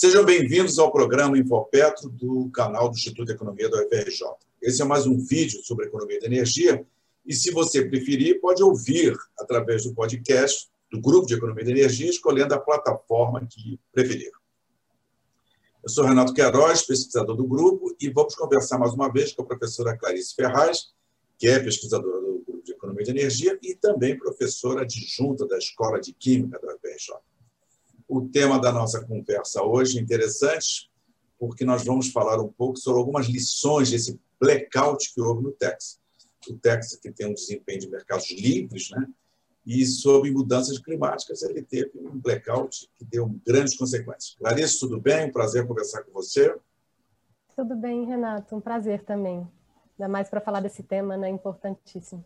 Sejam bem-vindos ao programa Infopetro do canal do Instituto de Economia da UFRJ. Esse é mais um vídeo sobre economia da energia e, se você preferir, pode ouvir através do podcast do Grupo de Economia da Energia, escolhendo a plataforma que preferir. Eu sou Renato Queiroz, pesquisador do grupo, e vamos conversar mais uma vez com a professora Clarice Ferraz, que é pesquisadora do Grupo de Economia de Energia e também professora adjunta da Escola de Química da UFRJ. O tema da nossa conversa hoje é interessante, porque nós vamos falar um pouco sobre algumas lições desse blackout que houve no Texas. O Texas, que tem um desempenho de mercados livres, né? e sobre mudanças climáticas, ele teve um blackout que deu grandes consequências. Clarice, tudo bem? Um prazer conversar com você. Tudo bem, Renato. Um prazer também. Ainda mais para falar desse tema, né? Importantíssimo.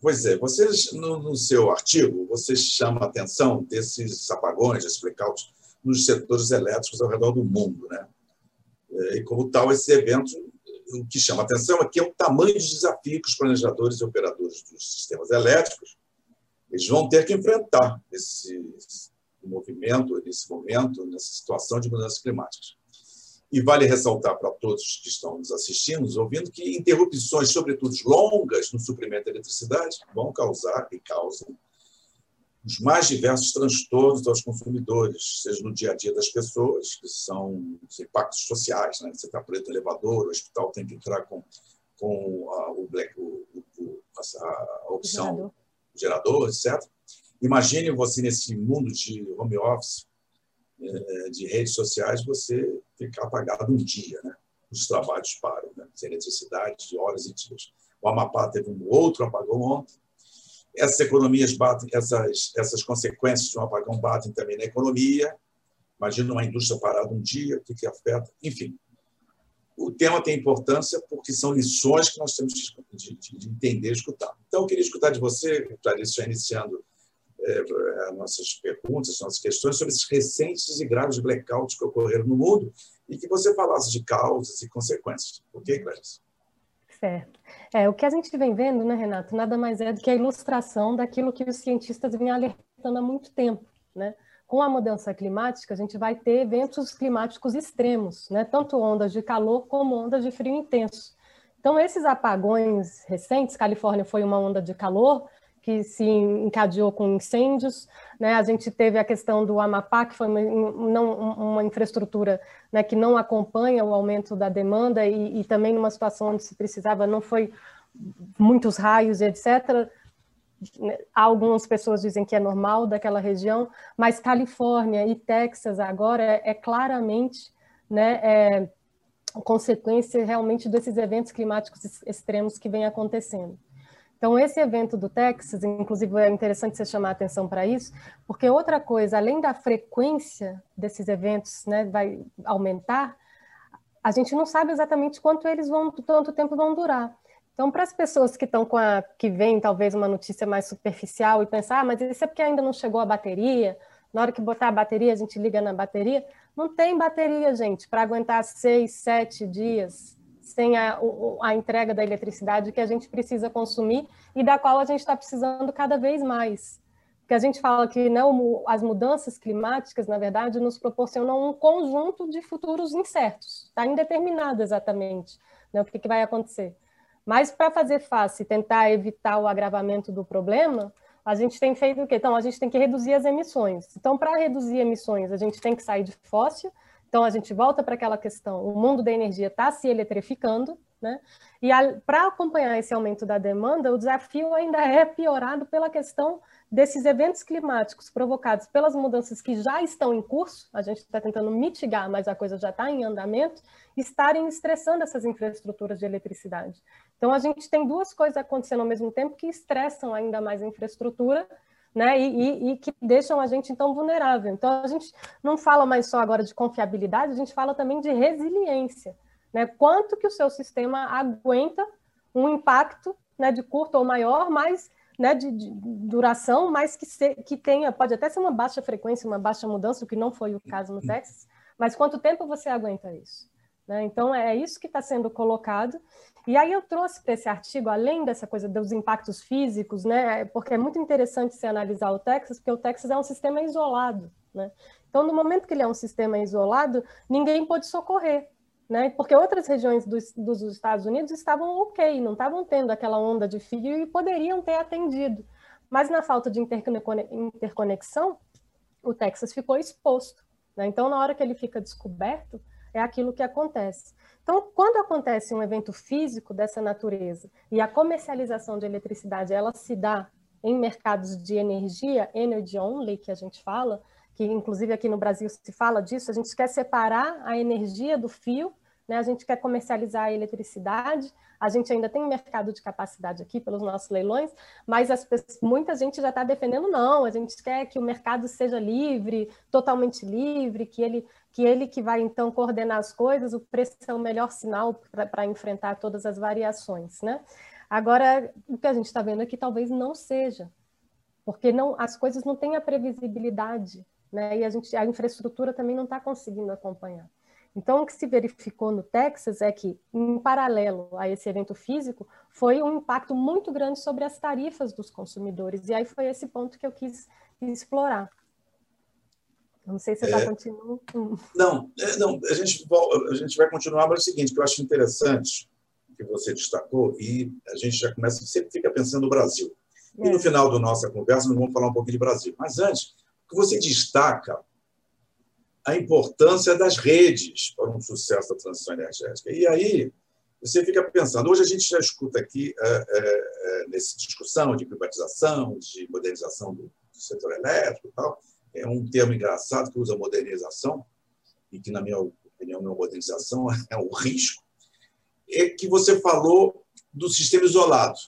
Pois é, vocês, no, no seu artigo, você chama a atenção desses apagões, desses blackouts nos setores elétricos ao redor do mundo. Né? É, e, como tal, esses eventos, o que chama a atenção é que é o tamanho dos desafios que os planejadores e operadores dos sistemas elétricos eles vão ter que enfrentar esse movimento, nesse momento, nessa situação de mudanças climáticas. E vale ressaltar para todos que estão nos assistindo, nos ouvindo, que interrupções, sobretudo longas no suprimento de eletricidade, vão causar e causam os mais diversos transtornos aos consumidores, seja no dia a dia das pessoas, que são os impactos sociais. Né? Você está preto elevador, o hospital tem que entrar com, com a, o black, o, o, a, opção gerador, etc. Imagine você nesse mundo de home office, de redes sociais, você ficar apagado um dia, né? Os trabalhos param, né? sem eletricidade, de horas e dias. O Amapá teve um outro apagão ontem. Essas economias batem, essas, essas consequências de um apagão batem também na economia. Imagina uma indústria parada um dia, o que, que afeta? Enfim, o tema tem importância porque são lições que nós temos de, de, de entender e escutar. Então, eu queria escutar de você, Clarice, já iniciando as nossas perguntas, as nossas questões sobre esses recentes e graves blackouts que ocorreram no mundo e que você falasse de causas e consequências. Ok, Clarice? Certo. É, o que a gente vem vendo, né, Renato, nada mais é do que a ilustração daquilo que os cientistas vinham alertando há muito tempo, né? com a mudança climática, a gente vai ter eventos climáticos extremos, né? tanto ondas de calor como ondas de frio intenso. Então, esses apagões recentes, Califórnia foi uma onda de calor que se encadeou com incêndios, né? a gente teve a questão do Amapá, que foi uma, não, uma infraestrutura né, que não acompanha o aumento da demanda e, e também numa situação onde se precisava, não foi muitos raios, etc., algumas pessoas dizem que é normal daquela região, mas Califórnia e Texas agora é, é claramente né, é, consequência realmente desses eventos climáticos extremos que vem acontecendo. Então, esse evento do Texas, inclusive é interessante você chamar a atenção para isso, porque outra coisa, além da frequência desses eventos né, vai aumentar, a gente não sabe exatamente quanto eles vão, quanto tempo vão durar. Então, para as pessoas que estão com a que vem talvez uma notícia mais superficial e pensar, ah, mas isso é porque ainda não chegou a bateria. Na hora que botar a bateria, a gente liga na bateria. Não tem bateria, gente, para aguentar seis, sete dias sem a, a entrega da eletricidade que a gente precisa consumir e da qual a gente está precisando cada vez mais. Porque a gente fala que né, as mudanças climáticas, na verdade, nos proporcionam um conjunto de futuros incertos. Está indeterminado exatamente né, o que, que vai acontecer. Mas para fazer face e tentar evitar o agravamento do problema, a gente tem feito o quê? Então, a gente tem que reduzir as emissões. Então, para reduzir emissões, a gente tem que sair de fóssil. Então, a gente volta para aquela questão: o mundo da energia está se eletrificando, né? E para acompanhar esse aumento da demanda, o desafio ainda é piorado pela questão desses eventos climáticos provocados pelas mudanças que já estão em curso, a gente está tentando mitigar, mas a coisa já está em andamento, estarem estressando essas infraestruturas de eletricidade. Então, a gente tem duas coisas acontecendo ao mesmo tempo que estressam ainda mais a infraestrutura, né, e, e, e, que deixam a gente então vulnerável. Então a gente não fala mais só agora de confiabilidade, a gente fala também de resiliência, né? Quanto que o seu sistema aguenta um impacto, né, de curto ou maior, mas né, de, de, duração, mas que, se, que tenha, pode até ser uma baixa frequência, uma baixa mudança, o que não foi o caso no Texas, mas quanto tempo você aguenta isso? Né? Então, é isso que está sendo colocado. E aí eu trouxe para esse artigo, além dessa coisa dos impactos físicos, né, porque é muito interessante se analisar o Texas, porque o Texas é um sistema isolado. Né? Então, no momento que ele é um sistema isolado, ninguém pode socorrer, né? porque outras regiões dos, dos Estados Unidos estavam ok, não estavam tendo aquela onda de fio e poderiam ter atendido. Mas na falta de interconexão, o Texas ficou exposto. Né? Então, na hora que ele fica descoberto, é aquilo que acontece. Então, quando acontece um evento físico dessa natureza e a comercialização de eletricidade ela se dá em mercados de energia, energy only, que a gente fala, que inclusive aqui no Brasil se fala disso, a gente quer separar a energia do fio, né? a gente quer comercializar a eletricidade, a gente ainda tem mercado de capacidade aqui pelos nossos leilões, mas as pessoas, muita gente já está defendendo não, a gente quer que o mercado seja livre, totalmente livre, que ele que ele que vai então coordenar as coisas, o preço é o melhor sinal para enfrentar todas as variações, né? Agora, o que a gente está vendo aqui talvez não seja, porque não, as coisas não têm a previsibilidade, né? E a, gente, a infraestrutura também não está conseguindo acompanhar. Então, o que se verificou no Texas é que, em paralelo a esse evento físico, foi um impacto muito grande sobre as tarifas dos consumidores. E aí foi esse ponto que eu quis explorar. Não sei se você está é, continuando. Não, é, não a, gente, a gente vai continuar, mas é o seguinte, que eu acho interessante, que você destacou, e a gente já começa, sempre fica pensando no Brasil. E no é. final da nossa conversa, nós vamos falar um pouquinho de Brasil. Mas antes, que você destaca a importância das redes para um sucesso da transição energética. E aí, você fica pensando, hoje a gente já escuta aqui, é, é, é, nessa discussão de privatização, de modernização do, do setor elétrico e tal, é um termo engraçado que usa modernização, e que, na minha opinião, não é modernização, é o risco, é que você falou do sistema isolado.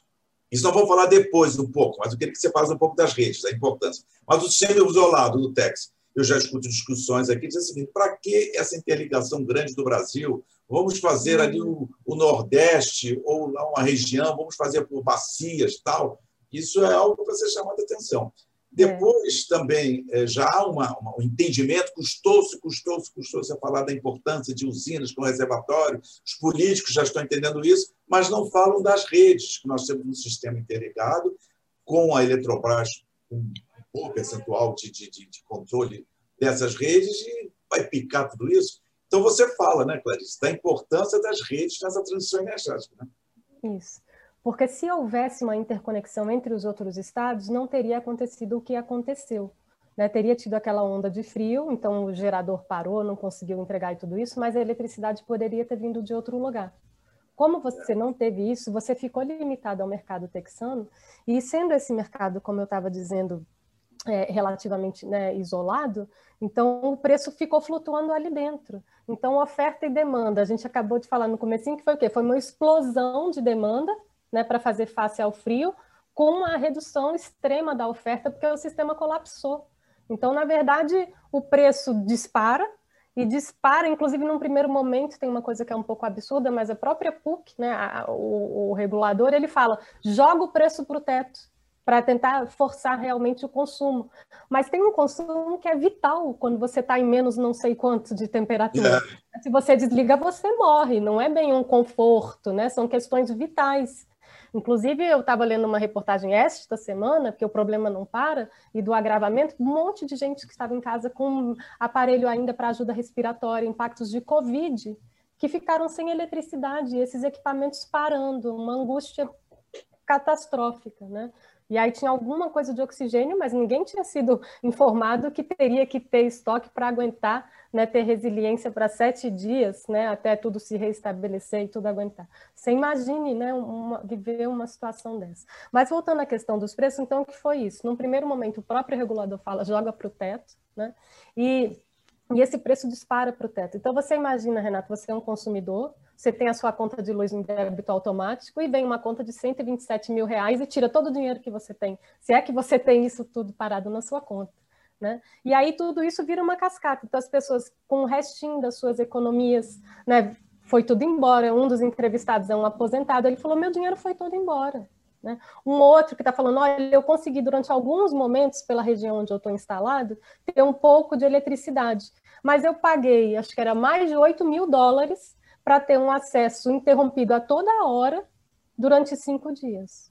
Isso nós vamos falar depois um pouco, mas eu queria que você falasse um pouco das redes, da importância. Mas o sistema isolado do TEX, eu já escuto discussões aqui, diz o seguinte, para que essa interligação grande do Brasil? Vamos fazer ali o, o Nordeste ou lá uma região, vamos fazer por bacias tal. Isso é algo para ser chamado a atenção. Depois, é. também, é, já há uma, uma, um entendimento, custou-se, custou-se, custou-se a falar da importância de usinas com reservatório, os políticos já estão entendendo isso, mas não falam das redes, que nós temos um sistema interligado com a Eletrobras, um bom percentual de, de, de controle dessas redes, e vai picar tudo isso. Então, você fala, né, Clarice, da importância das redes nessa transição energética. Né? Isso. Porque se houvesse uma interconexão entre os outros estados, não teria acontecido o que aconteceu. Né? Teria tido aquela onda de frio, então o gerador parou, não conseguiu entregar e tudo isso, mas a eletricidade poderia ter vindo de outro lugar. Como você não teve isso, você ficou limitado ao mercado texano, e sendo esse mercado, como eu estava dizendo, é, relativamente né, isolado, então o preço ficou flutuando ali dentro. Então, oferta e demanda, a gente acabou de falar no comecinho que foi o quê? Foi uma explosão de demanda né, para fazer face ao frio, com uma redução extrema da oferta, porque o sistema colapsou. Então, na verdade, o preço dispara, e dispara, inclusive num primeiro momento, tem uma coisa que é um pouco absurda, mas a própria PUC, né, a, o, o regulador, ele fala, joga o preço para o teto, para tentar forçar realmente o consumo. Mas tem um consumo que é vital quando você está em menos não sei quanto de temperatura. É. Se você desliga, você morre, não é bem um conforto, né? São questões vitais. Inclusive, eu estava lendo uma reportagem esta semana, porque o problema não para, e do agravamento, um monte de gente que estava em casa com aparelho ainda para ajuda respiratória, impactos de Covid, que ficaram sem eletricidade, esses equipamentos parando, uma angústia catastrófica, né? E aí tinha alguma coisa de oxigênio, mas ninguém tinha sido informado que teria que ter estoque para aguentar, né, ter resiliência para sete dias, né, até tudo se restabelecer e tudo aguentar. Você imagine, né, uma, viver uma situação dessa. Mas voltando à questão dos preços, então o que foi isso? Num primeiro momento, o próprio regulador fala, joga para o teto, né, e, e esse preço dispara para o teto. Então você imagina, Renato, você é um consumidor, você tem a sua conta de luz em débito automático e vem uma conta de 127 mil reais e tira todo o dinheiro que você tem, se é que você tem isso tudo parado na sua conta. Né? E aí tudo isso vira uma cascata. Então as pessoas com o restinho das suas economias, né, foi tudo embora. Um dos entrevistados é um aposentado, ele falou: meu dinheiro foi todo embora. Né? Um outro que está falando: olha, eu consegui durante alguns momentos, pela região onde eu estou instalado, ter um pouco de eletricidade, mas eu paguei, acho que era mais de 8 mil dólares para ter um acesso interrompido a toda hora durante cinco dias.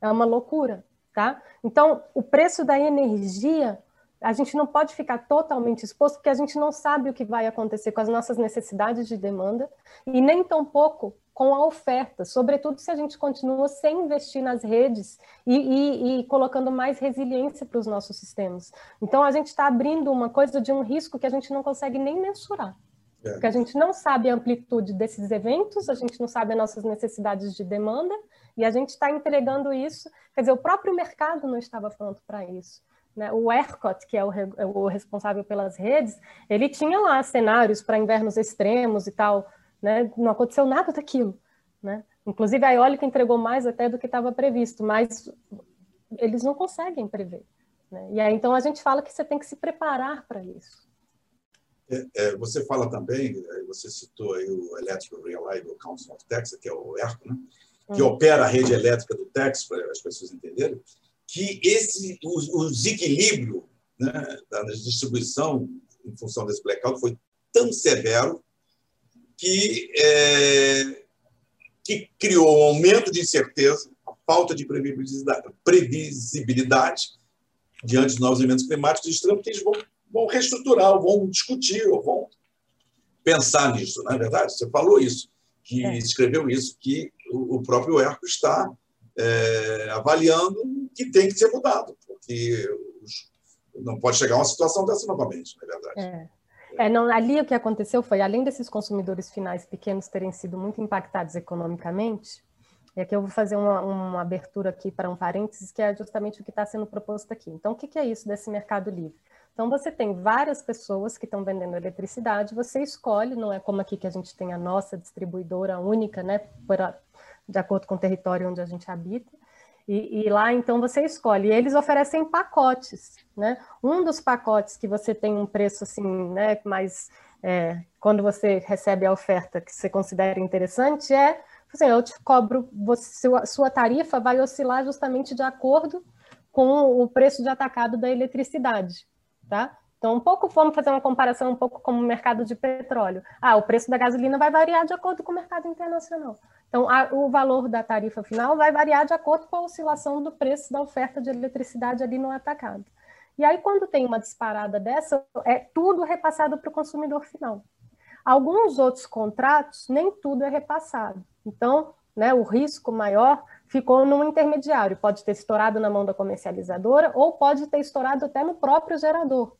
É uma loucura, tá? Então, o preço da energia a gente não pode ficar totalmente exposto, porque a gente não sabe o que vai acontecer com as nossas necessidades de demanda e nem tampouco com a oferta, sobretudo se a gente continua sem investir nas redes e, e, e colocando mais resiliência para os nossos sistemas. Então, a gente está abrindo uma coisa de um risco que a gente não consegue nem mensurar. É. Porque a gente não sabe a amplitude desses eventos, a gente não sabe as nossas necessidades de demanda, e a gente está entregando isso. Quer dizer, o próprio mercado não estava pronto para isso. Né? O ERCOT, que é o, é o, responsável pelas redes, ele tinha lá cenários para invernos extremos e tal, né? Não aconteceu nada daquilo, né? Inclusive a eólica entregou mais até do que estava previsto, mas eles não conseguem prever. Né? E aí então a gente fala que você tem que se preparar para isso. É, é, você fala também, é, você citou aí o Electrical Reliable Council of Texas, que é o ERCO, né? que opera a rede elétrica do Texas, para as pessoas entenderem, que esse, o, o desequilíbrio né, da distribuição em função desse blackout foi tão severo que, é, que criou um aumento de incerteza, falta de previsibilidade, previsibilidade diante dos novos eventos climáticos extremos, que eles vão, vão reestruturar, vão discutir, ou vão pensar nisso, não é verdade? Você falou isso, que é. escreveu isso, que o, próprio ERCO está é, avaliando que tem que ser mudado, porque não pode chegar a uma situação dessa novamente, não é verdade? É. É, não, ali o que aconteceu foi, além desses consumidores finais pequenos terem sido muito impactados economicamente, é que eu vou fazer uma, uma abertura aqui para um parênteses, que é justamente o que está sendo proposto aqui. Então, o que, que é isso desse mercado livre? Então, você tem várias pessoas que estão vendendo eletricidade, você escolhe, não é como aqui que a gente tem a nossa distribuidora única, né, de acordo com o território onde a gente habita, e, e, lá, então, você escolhe. E eles oferecem pacotes, né? Um dos pacotes que você tem um preço, assim, né, mais... É, quando você recebe a oferta que você considera interessante, é, assim, eu te cobro, você, sua tarifa vai oscilar justamente de acordo com o preço de atacado da eletricidade, tá? Então, um pouco, vamos fazer uma comparação um pouco como o mercado de petróleo. Ah, o preço da gasolina vai variar de acordo com o mercado internacional. Então, a, o valor da tarifa final vai variar de acordo com a oscilação do preço da oferta de eletricidade ali no atacado. E aí, quando tem uma disparada dessa, é tudo repassado para o consumidor final. Alguns outros contratos, nem tudo é repassado. Então, né, o risco maior ficou no intermediário. Pode ter estourado na mão da comercializadora ou pode ter estourado até no próprio gerador.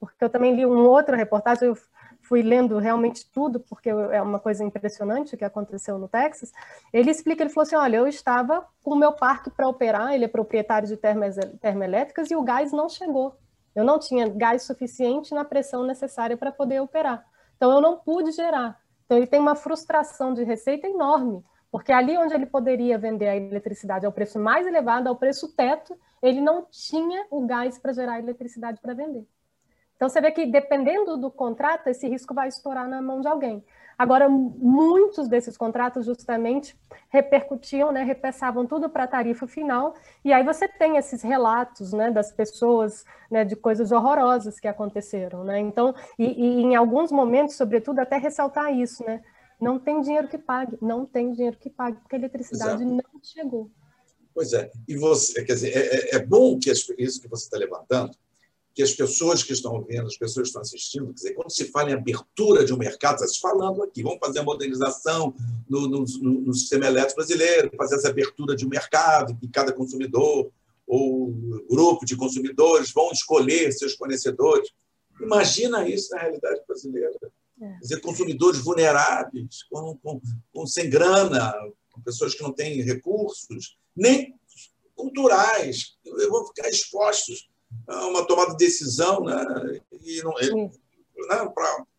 Porque eu também li um outro reportagem, eu fui lendo realmente tudo, porque é uma coisa impressionante que aconteceu no Texas. Ele explica, ele falou assim, olha, eu estava com o meu parque para operar, ele é proprietário de termoelétricas e o gás não chegou. Eu não tinha gás suficiente na pressão necessária para poder operar. Então, eu não pude gerar. Então, ele tem uma frustração de receita enorme, porque ali onde ele poderia vender a eletricidade ao preço mais elevado, ao preço teto, ele não tinha o gás para gerar eletricidade para vender. Então, você vê que, dependendo do contrato, esse risco vai estourar na mão de alguém. Agora, muitos desses contratos justamente repercutiam, né, repassavam tudo para a tarifa final, e aí você tem esses relatos né, das pessoas, né, de coisas horrorosas que aconteceram. Né? Então, e, e em alguns momentos, sobretudo, até ressaltar isso, né? Não tem dinheiro que pague, não tem dinheiro que pague, porque a eletricidade Exato. não chegou. Pois é, e você, quer dizer, é, é, é bom que isso que você está levantando, que as pessoas que estão ouvindo, as pessoas que estão assistindo, quer dizer, quando se fala em abertura de um mercado, está se falando aqui, vamos fazer a modernização no, no, no, sistema elétrico brasileiro, fazer essa abertura de um mercado, que cada consumidor ou grupo de consumidores vão escolher seus fornecedores. Imagina isso na realidade brasileira. É. Quer dizer, consumidores vulneráveis, com, com, com, sem grana, com pessoas que não têm recursos, nem culturais, vão ficar expostos é uma tomada de decisão, né? E não, né?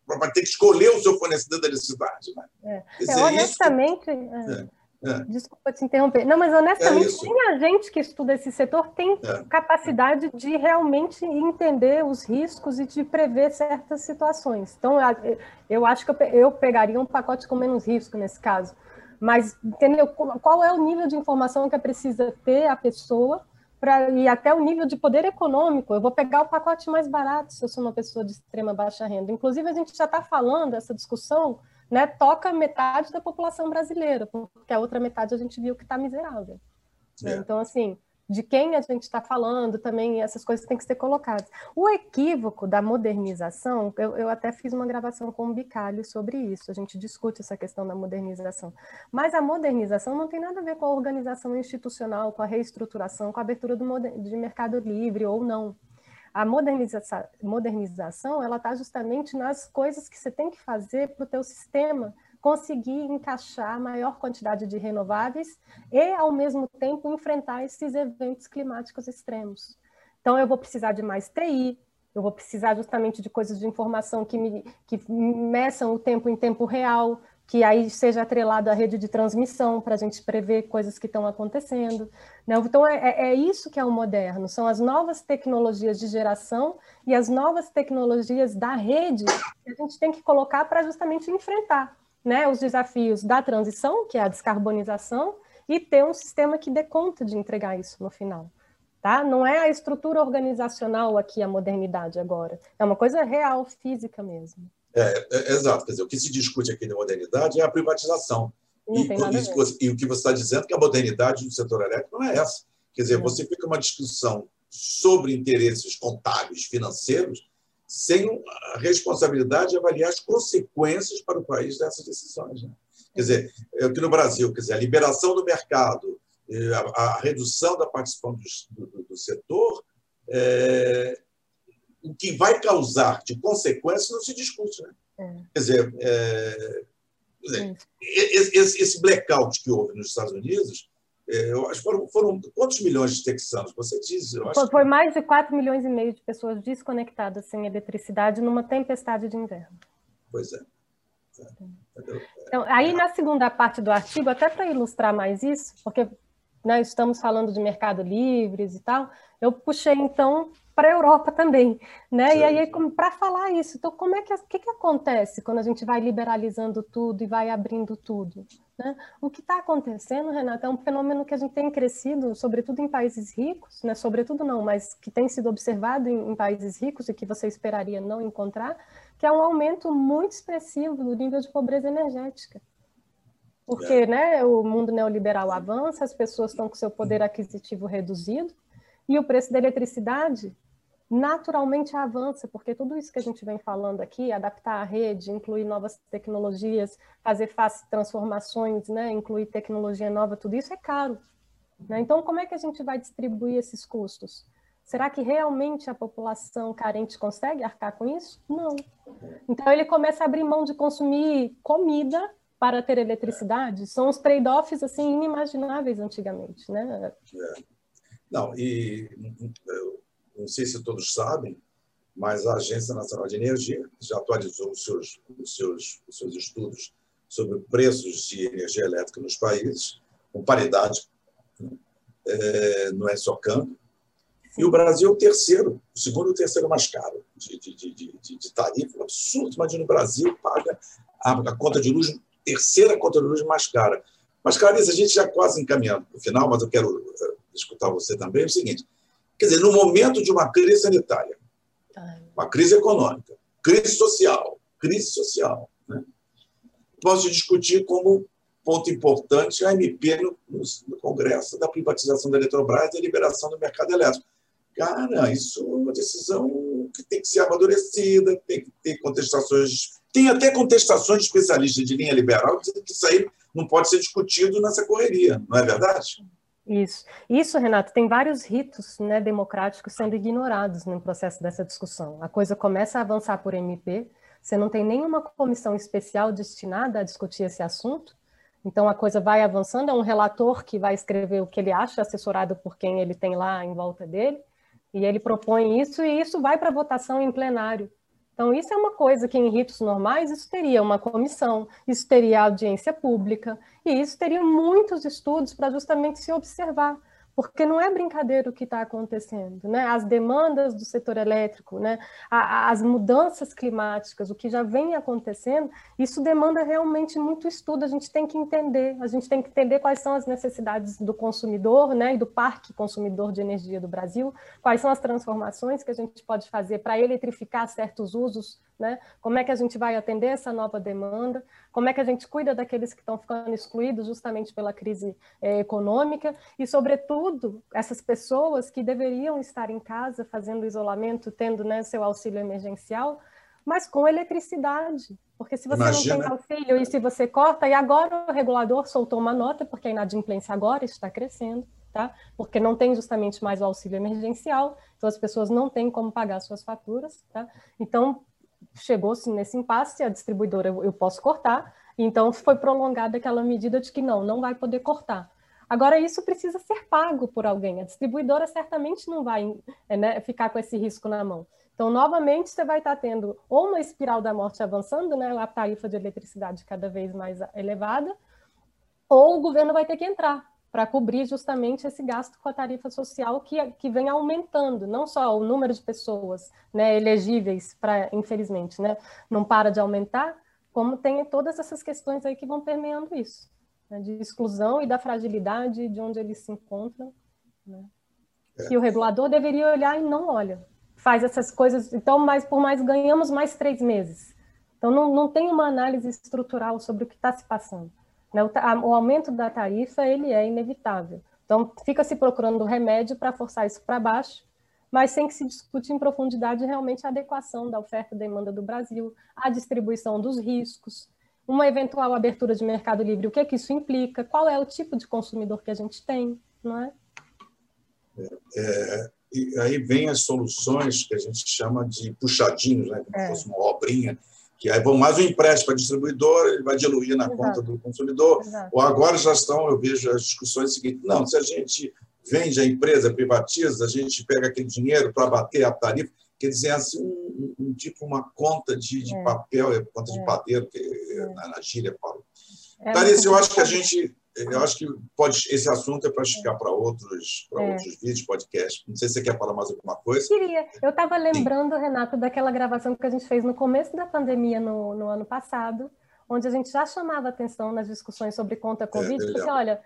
para ter que escolher o seu fornecedor da eletricidade. Né? É. Dizer, é, honestamente. É, é. Desculpa te interromper. Não, mas honestamente, nem a gente que estuda esse setor tem capacidade de realmente entender os riscos e de prever certas situações. Então, eu acho que eu pegaria um pacote com menos risco nesse caso. Mas entendeu? Qual é o nível de informação que precisa ter a pessoa para e até o nível de poder econômico. Eu vou pegar o pacote mais barato se eu sou uma pessoa de extrema baixa renda. Inclusive, a gente já está falando, essa discussão né, toca metade da população brasileira, porque a outra metade a gente viu que está miserável. Né? É. Então, assim, de quem a gente está falando também, essas coisas têm que ser colocadas. O equívoco da modernização, eu, eu, até fiz uma gravação com o Bicalho sobre isso, a gente discute essa questão da modernização. Mas a modernização não tem nada a ver com a organização institucional, com a reestruturação, com a abertura do de mercado livre ou não. A modernização, modernização ela está justamente nas coisas que você tem que fazer para o teu sistema conseguir encaixar maior quantidade de renováveis e, ao mesmo tempo, enfrentar esses eventos climáticos extremos. Então, eu vou precisar de mais TI, eu vou precisar justamente de coisas de informação que, me, que meçam o tempo em tempo real, que aí seja atrelado à rede de transmissão para a gente prever coisas que estão acontecendo. Né? Então, é, é, é, isso que é o moderno, são as novas tecnologias de geração e as novas tecnologias da rede que a gente tem que colocar para justamente enfrentar né, os desafios da transição, que é a descarbonização, e ter um sistema que dê conta de entregar isso no final. Tá? Não é a estrutura organizacional aqui a modernidade agora, é uma coisa real, física mesmo. É, é, exato, quer dizer, o que se discute aqui na modernidade é a privatização. E, e, e, o que você está dizendo é que a modernidade do setor elétrico não é essa. Quer dizer, você fica uma discussão sobre interesses contábeis, financeiros, sem a responsabilidade de avaliar as consequências para o país dessas decisões. Né? Quer dizer, aqui no Brasil, quer dizer, a liberação do mercado, a, a redução da participação do, do, do setor, é, o que vai causar de consequências não se discute. Né? É. Quer dizer, é, quer dizer esse, esse blackout que houve nos Estados Unidos é, eu acho que foram, foram, quantos milhões de texanos? Você diz? foi, foi mais de 4 milhões e meio de pessoas desconectadas sem eletricidade numa tempestade de inverno. Pois é. é. Então, aí na segunda parte do artigo, até para ilustrar mais isso, porque né, estamos falando de mercado livres e tal, eu puxei então para a Europa também, né? Sim. E aí para falar isso, então como é que que, que acontece quando a gente vai liberalizando tudo e vai abrindo tudo? Né? O que está acontecendo, Renata, é um fenômeno que a gente tem crescido, sobretudo em países ricos, né? sobretudo não, mas que tem sido observado em, em, países ricos e que você esperaria não encontrar, que é um aumento muito expressivo do nível de pobreza energética. Porque é. né, o mundo neoliberal avança, as pessoas estão com seu poder aquisitivo reduzido, e o preço da eletricidade naturalmente avança, porque tudo isso que a gente vem falando aqui, adaptar a rede, incluir novas tecnologias, fazer fácil transformações, né, incluir tecnologia nova, tudo isso é caro. Né? Então, como é que a gente vai distribuir esses custos? Será que realmente a população carente consegue arcar com isso? Não. Então, ele começa a abrir mão de consumir comida para ter eletricidade. São os trade-offs assim inimagináveis antigamente, né? É. Não, e não sei se todos sabem, mas a Agência Nacional de Energia já atualizou os seus, os seus, os seus estudos sobre preços de energia elétrica nos países, com paridade, né? é, não é só câmbio. E o Brasil é o terceiro, o segundo e o terceiro mais caro de, de, de, de, tarifa. absurdo. Imagina, o Brasil paga a, a, conta de luz, terceira conta de luz mais cara. Mas, Clarice, a gente já quase encaminhando para o final, mas eu quero uh, escutar você também. É o seguinte: Quer dizer, no momento de uma crise sanitária, uma crise econômica, crise social, crise social, né? posso discutir como ponto importante a MP no, no, no, Congresso da privatização da Eletrobras e a liberação do mercado elétrico. Cara, isso é uma decisão que tem que ser amadurecida, tem que ter contestações. Tem até contestações de especialistas de linha liberal dizendo que isso aí não pode ser discutido nessa correria, não é verdade? Isso. Isso, Renato, tem vários ritos né, democráticos sendo ignorados no processo dessa discussão. A coisa começa a avançar por MP, você não tem nenhuma comissão especial destinada a discutir esse assunto, então a coisa vai avançando, é um relator que vai escrever o que ele acha, assessorado por quem ele tem lá em volta dele, e ele propõe isso, e isso vai para votação em plenário. Então, isso é uma coisa que em ritos normais isso teria uma comissão, isso teria audiência pública, e isso teria muitos estudos para justamente se observar porque não é brincadeira o que está acontecendo, né? As demandas do setor elétrico, né? as mudanças climáticas, o que já vem acontecendo, isso demanda realmente muito estudo. A gente tem que entender, a gente tem que entender quais são as necessidades do consumidor, né? E do parque consumidor de energia do Brasil, quais são as transformações que a gente pode fazer para eletrificar certos usos, né? Como é que a gente vai atender essa nova demanda? Como é que a gente cuida daqueles que estão ficando excluídos justamente pela crise é, econômica? E, sobretudo tudo, essas pessoas que deveriam estar em casa fazendo isolamento, tendo né, seu auxílio emergencial, mas com eletricidade. Porque se você Imagina. não tem auxílio e se você corta, e agora o regulador soltou uma nota, porque a inadimplência agora está crescendo, tá? porque não tem justamente mais o auxílio emergencial, então as pessoas não têm como pagar suas faturas. Tá? Então, chegou-se nesse impasse, a distribuidora eu, posso cortar, então foi prolongada aquela medida de que não, não vai poder cortar. Agora, isso precisa ser pago por alguém. A distribuidora certamente não vai né, ficar com esse risco na mão. Então, novamente, você vai estar tendo ou uma espiral da morte avançando, né, a tarifa de eletricidade cada vez mais elevada, ou o governo vai ter que entrar para cobrir justamente esse gasto com a tarifa social que, que vem aumentando, não só o número de pessoas né, elegíveis para, infelizmente, né, não para de aumentar, como tem todas essas questões aí que vão permeando isso, né, de exclusão e da fragilidade de onde eles se encontram, né, é. que o regulador deveria olhar e não olha faz essas coisas. Então, mais por mais ganhamos mais três meses. Então, não, não tem uma análise estrutural sobre o que está se passando. Né? O, o, aumento da tarifa ele é inevitável. Então, fica se procurando remédio para forçar isso para baixo, mas sem que se discute em profundidade realmente a adequação da oferta e demanda do Brasil, a distribuição dos riscos, uma eventual abertura de mercado livre, o que, é que isso implica, qual é o tipo de consumidor que a gente tem, não é? é, é e aí vem as soluções que a gente chama de puxadinhos, né? como é. se fosse uma obrinha, que aí vão mais um empréstimo para distribuidor, ele vai diluir na Exato. conta do consumidor. Exato. Ou agora já estão, eu vejo as discussões seguintes, não, se a gente vende a empresa, privatiza, a gente pega aquele dinheiro para bater a tarifa, quer dizer, assim, um, um, tipo uma conta de, de é. papel, é conta é. de padeiro, que é. na, na gíria falo. É, eu acho que a gente eu acho que pode, esse assunto é para esticar para outros, é. outros vídeos, podcasts. Não sei se você quer falar mais alguma coisa. Queria. Eu estava lembrando. Renato, daquela gravação que a gente fez no começo da pandemia, no, no ano passado, onde a gente já chamava atenção nas discussões sobre conta Covid, é, porque, olha,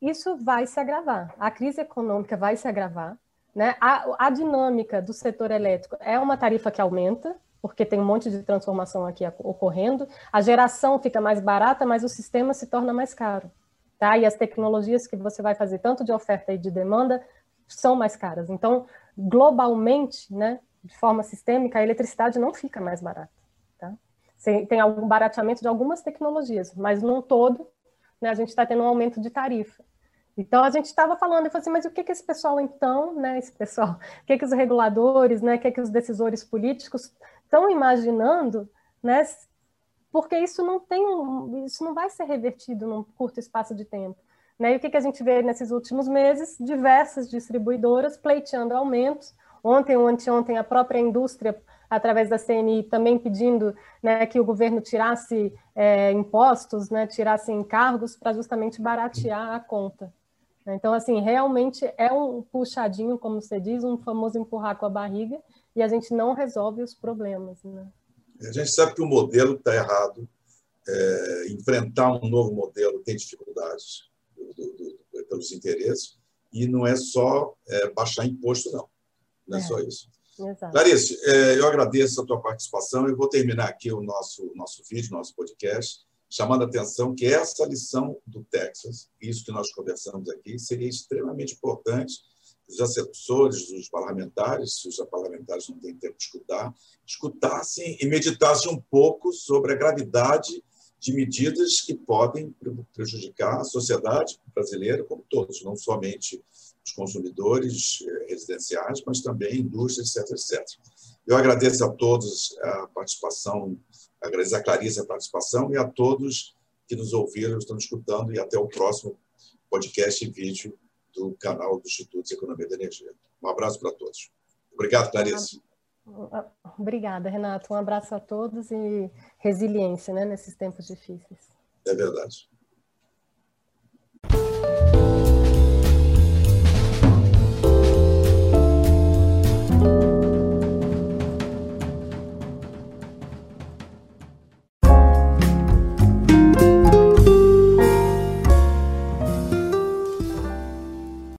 isso vai se agravar. A crise econômica vai se agravar. Né? A, a dinâmica do setor elétrico é uma tarifa que aumenta, porque tem um monte de transformação aqui ocorrendo. A geração fica mais barata, mas o sistema se torna mais caro tá? E as tecnologias que você vai fazer, tanto de oferta e de demanda, são mais caras. Então, globalmente, né, de forma sistêmica, a eletricidade não fica mais barata, tá? Tem algum barateamento de algumas tecnologias, mas no todo, né, a gente está tendo um aumento de tarifa. Então a gente estava falando e falou assim, mas o que que esse pessoal então, né, esse pessoal, o que que os reguladores, né, o que que os decisores políticos estão imaginando, né, porque isso não tem um, isso não vai ser revertido num curto espaço de tempo. Né? E o que, que a gente vê nesses últimos meses? Diversas distribuidoras pleiteando aumentos. Ontem ou anteontem, a própria indústria, através da CNI, também pedindo né, que o governo tirasse é, impostos, né, tirasse encargos para justamente baratear a conta. Então, assim, realmente é um puxadinho, como você diz, um famoso empurrar com a barriga, e a gente não resolve os problemas. Né? A gente sabe que o modelo está errado. É, enfrentar um novo modelo tem dificuldades do, do, do, pelos interesses e não é só é, baixar imposto, não. Não é, é só isso. Exato. Clarice, é, eu agradeço a tua participação e vou terminar aqui o nosso, nosso vídeo, nosso podcast, chamando a atenção que essa lição do Texas, isso que nós conversamos aqui, seria extremamente importante os assessores, os parlamentares, se os parlamentares não têm tempo de escutar, escutassem e meditassem um pouco sobre a gravidade de medidas que podem prejudicar a sociedade brasileira como todos, não somente os consumidores eh, residenciais, mas também indústria, etc, etc. Eu agradeço a todos a participação, agradeço a Clarice a participação e a todos que nos ouviram, estão escutando e até o próximo podcast e vídeo do canal do Instituto de Economia da Energia. Um abraço para todos. Obrigado, Clarice. Obrigada, Renato. Um abraço a todos e resiliência né, nesses tempos difíceis. É verdade.